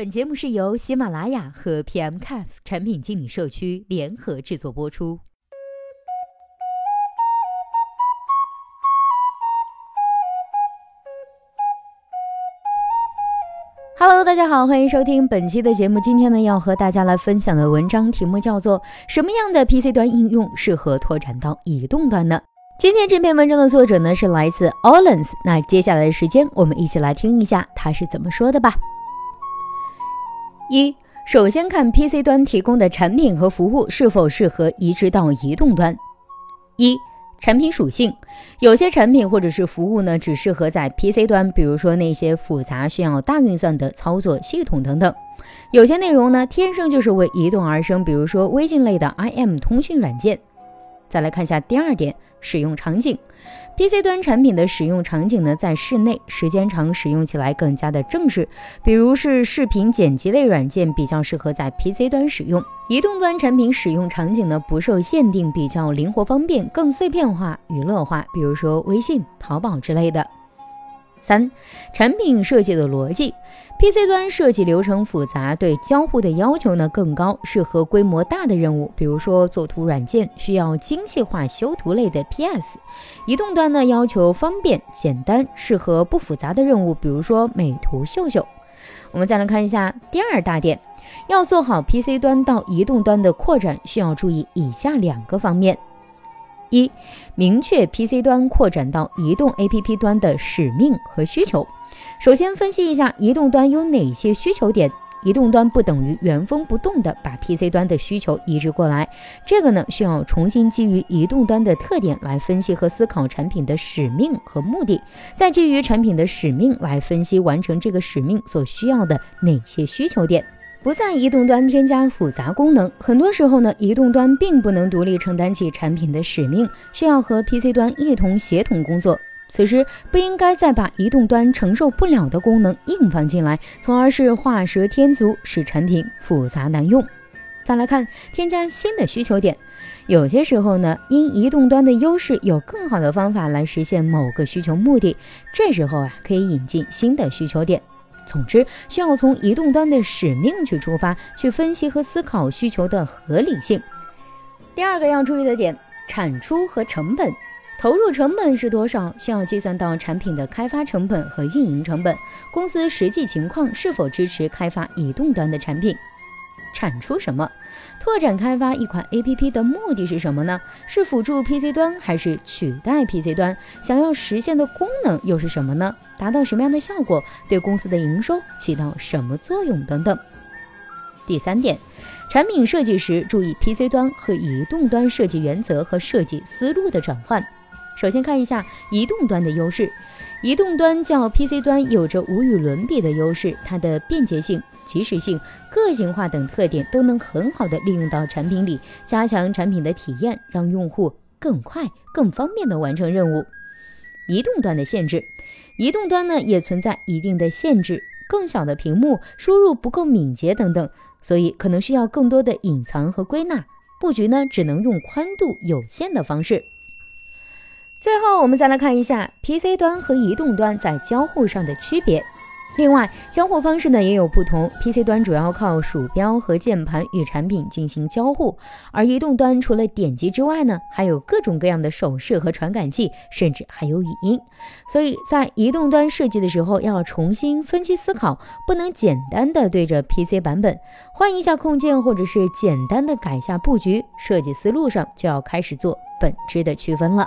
本节目是由喜马拉雅和 PMCAF 产品经理社区联合制作播出。Hello，大家好，欢迎收听本期的节目。今天呢，要和大家来分享的文章题目叫做《什么样的 PC 端应用适合拓展到移动端呢？》今天这篇文章的作者呢是来自 Olens。那接下来的时间，我们一起来听一下他是怎么说的吧。一，首先看 PC 端提供的产品和服务是否适合移植到移动端。一产品属性，有些产品或者是服务呢，只适合在 PC 端，比如说那些复杂需要大运算的操作系统等等；有些内容呢，天生就是为移动而生，比如说微信类的 IM 通讯软件。再来看一下第二点，使用场景。PC 端产品的使用场景呢，在室内时间长，使用起来更加的正式。比如是视频剪辑类软件，比较适合在 PC 端使用。移动端产品使用场景呢，不受限定，比较灵活方便，更碎片化、娱乐化。比如说微信、淘宝之类的。三、产品设计的逻辑，PC 端设计流程复杂，对交互的要求呢更高，适合规模大的任务，比如说作图软件需要精细化修图类的 PS。移动端呢要求方便简单，适合不复杂的任务，比如说美图秀秀。我们再来看一下第二大点，要做好 PC 端到移动端的扩展，需要注意以下两个方面。一、明确 PC 端扩展到移动 APP 端的使命和需求。首先分析一下移动端有哪些需求点。移动端不等于原封不动的把 PC 端的需求移植过来，这个呢需要重新基于移动端的特点来分析和思考产品的使命和目的，再基于产品的使命来分析完成这个使命所需要的哪些需求点。不在移动端添加复杂功能，很多时候呢，移动端并不能独立承担起产品的使命，需要和 PC 端一同协同工作。此时不应该再把移动端承受不了的功能硬放进来，从而是画蛇添足，使产品复杂难用。再来看添加新的需求点，有些时候呢，因移动端的优势，有更好的方法来实现某个需求目的，这时候啊，可以引进新的需求点。总之，需要从移动端的使命去出发，去分析和思考需求的合理性。第二个要注意的点，产出和成本，投入成本是多少，需要计算到产品的开发成本和运营成本，公司实际情况是否支持开发移动端的产品。产出什么？拓展开发一款 APP 的目的是什么呢？是辅助 PC 端还是取代 PC 端？想要实现的功能又是什么呢？达到什么样的效果？对公司的营收起到什么作用？等等。第三点，产品设计时注意 PC 端和移动端设计原则和设计思路的转换。首先看一下移动端的优势，移动端较 PC 端有着无与伦比的优势，它的便捷性。及时性、个性化等特点都能很好的利用到产品里，加强产品的体验，让用户更快、更方便的完成任务。移动端的限制，移动端呢也存在一定的限制，更小的屏幕、输入不够敏捷等等，所以可能需要更多的隐藏和归纳布局呢，只能用宽度有限的方式。最后，我们再来看一下 PC 端和移动端在交互上的区别。另外，交互方式呢也有不同。PC 端主要靠鼠标和键盘与产品进行交互，而移动端除了点击之外呢，还有各种各样的手势和传感器，甚至还有语音。所以在移动端设计的时候，要重新分析思考，不能简单的对着 PC 版本换一下控件，或者是简单的改下布局，设计思路上就要开始做本质的区分了。